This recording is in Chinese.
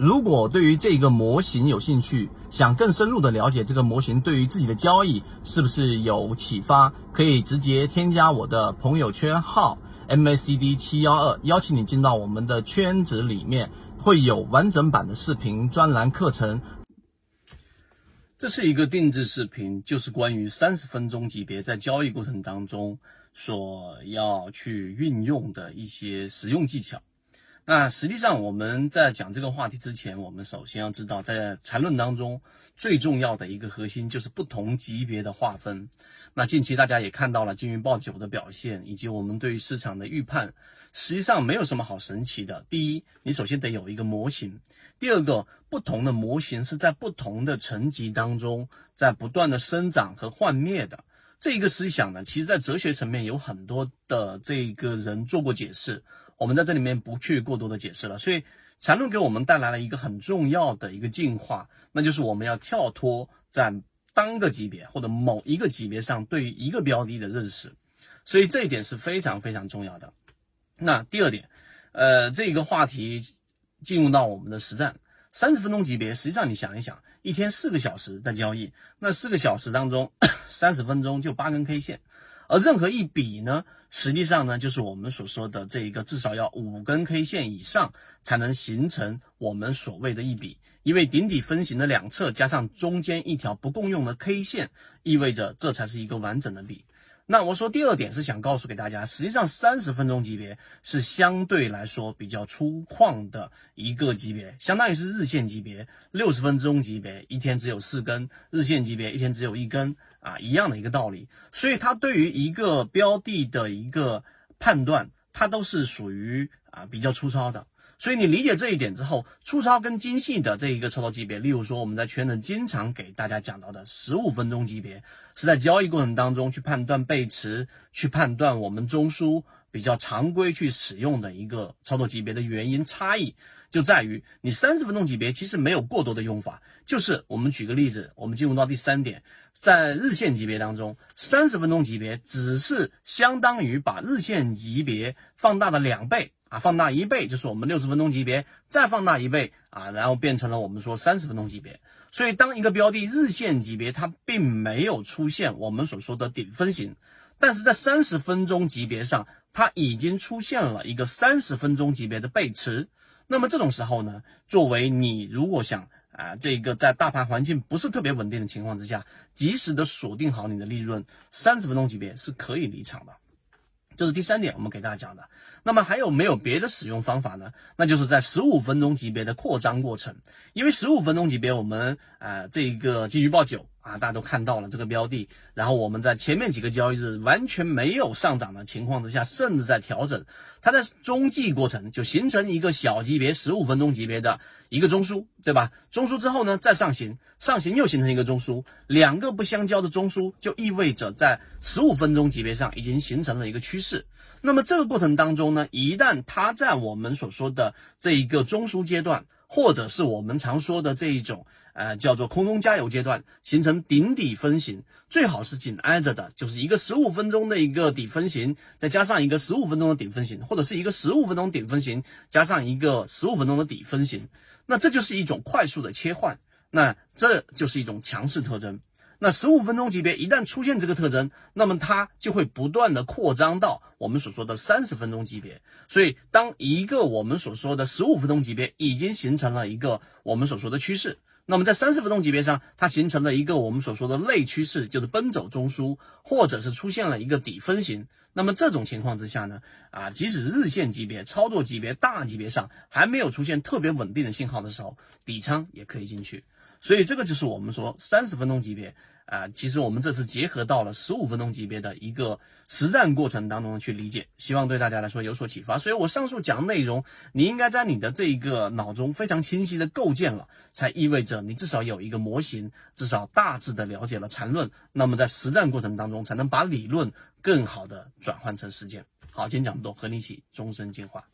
如果对于这个模型有兴趣，想更深入的了解这个模型对于自己的交易是不是有启发，可以直接添加我的朋友圈号 MACD 七幺二，邀请你进到我们的圈子里面，会有完整版的视频专栏课程。这是一个定制视频，就是关于三十分钟级别在交易过程当中所要去运用的一些实用技巧。那实际上，我们在讲这个话题之前，我们首先要知道，在缠论当中最重要的一个核心就是不同级别的划分。那近期大家也看到了金鱼报九的表现，以及我们对于市场的预判，实际上没有什么好神奇的。第一，你首先得有一个模型；第二个，不同的模型是在不同的层级当中在不断的生长和幻灭的。这一个思想呢，其实在哲学层面有很多的这个人做过解释。我们在这里面不去过多的解释了，所以缠论给我们带来了一个很重要的一个进化，那就是我们要跳脱在单个级别或者某一个级别上对于一个标的的认识，所以这一点是非常非常重要的。那第二点，呃，这个话题进入到我们的实战，三十分钟级别，实际上你想一想，一天四个小时在交易，那四个小时当中，三十分钟就八根 K 线。而任何一笔呢，实际上呢，就是我们所说的这一个至少要五根 K 线以上才能形成我们所谓的一笔，因为顶底分型的两侧加上中间一条不共用的 K 线，意味着这才是一个完整的笔。那我说第二点是想告诉给大家，实际上三十分钟级别是相对来说比较粗犷的一个级别，相当于是日线级别，六十分钟级别一天只有四根，日线级别一天只有一根。啊，一样的一个道理，所以它对于一个标的的一个判断，它都是属于啊比较粗糙的。所以你理解这一点之后，粗糙跟精细的这一个操作级别，例如说我们在圈内经常给大家讲到的十五分钟级别，是在交易过程当中去判断背驰，去判断我们中枢。比较常规去使用的一个操作级别的原因差异，就在于你三十分钟级别其实没有过多的用法。就是我们举个例子，我们进入到第三点，在日线级别当中，三十分钟级别只是相当于把日线级别放大了两倍啊，放大一倍就是我们六十分钟级别，再放大一倍啊，然后变成了我们说三十分钟级别。所以当一个标的日线级别它并没有出现我们所说的顶分型，但是在三十分钟级别上。它已经出现了一个三十分钟级别的背驰，那么这种时候呢，作为你如果想啊，这个在大盘环境不是特别稳定的情况之下，及时的锁定好你的利润，三十分钟级别是可以离场的。这是第三点，我们给大家讲的。那么还有没有别的使用方法呢？那就是在十五分钟级别的扩张过程，因为十五分钟级别我们啊，这个金鱼报九。啊，大家都看到了这个标的，然后我们在前面几个交易日完全没有上涨的情况之下，甚至在调整，它在中继过程就形成一个小级别十五分钟级别的一个中枢，对吧？中枢之后呢，再上行，上行又形成一个中枢，两个不相交的中枢就意味着在十五分钟级别上已经形成了一个趋势。那么这个过程当中呢，一旦它在我们所说的这一个中枢阶段，或者是我们常说的这一种。呃，叫做空中加油阶段，形成顶底分型，最好是紧挨着的，就是一个十五分钟的一个底分型，再加上一个十五分钟的顶分型，或者是一个十五分钟顶分型加上一个十五分钟的底分型，那这就是一种快速的切换，那这就是一种强势特征。那十五分钟级别一旦出现这个特征，那么它就会不断的扩张到我们所说的三十分钟级别。所以，当一个我们所说的十五分钟级别已经形成了一个我们所说的趋势。那么在三十分钟级别上，它形成了一个我们所说的内趋势，就是奔走中枢，或者是出现了一个底分型。那么这种情况之下呢，啊，即使日线级别、操作级别、大级别上还没有出现特别稳定的信号的时候，底仓也可以进去。所以这个就是我们说三十分钟级别。啊，其实我们这次结合到了十五分钟级别的一个实战过程当中去理解，希望对大家来说有所启发。所以我上述讲内容，你应该在你的这一个脑中非常清晰的构建了，才意味着你至少有一个模型，至少大致的了解了缠论。那么在实战过程当中，才能把理论更好的转换成实践。好，今天讲不多，和你一起终身进化。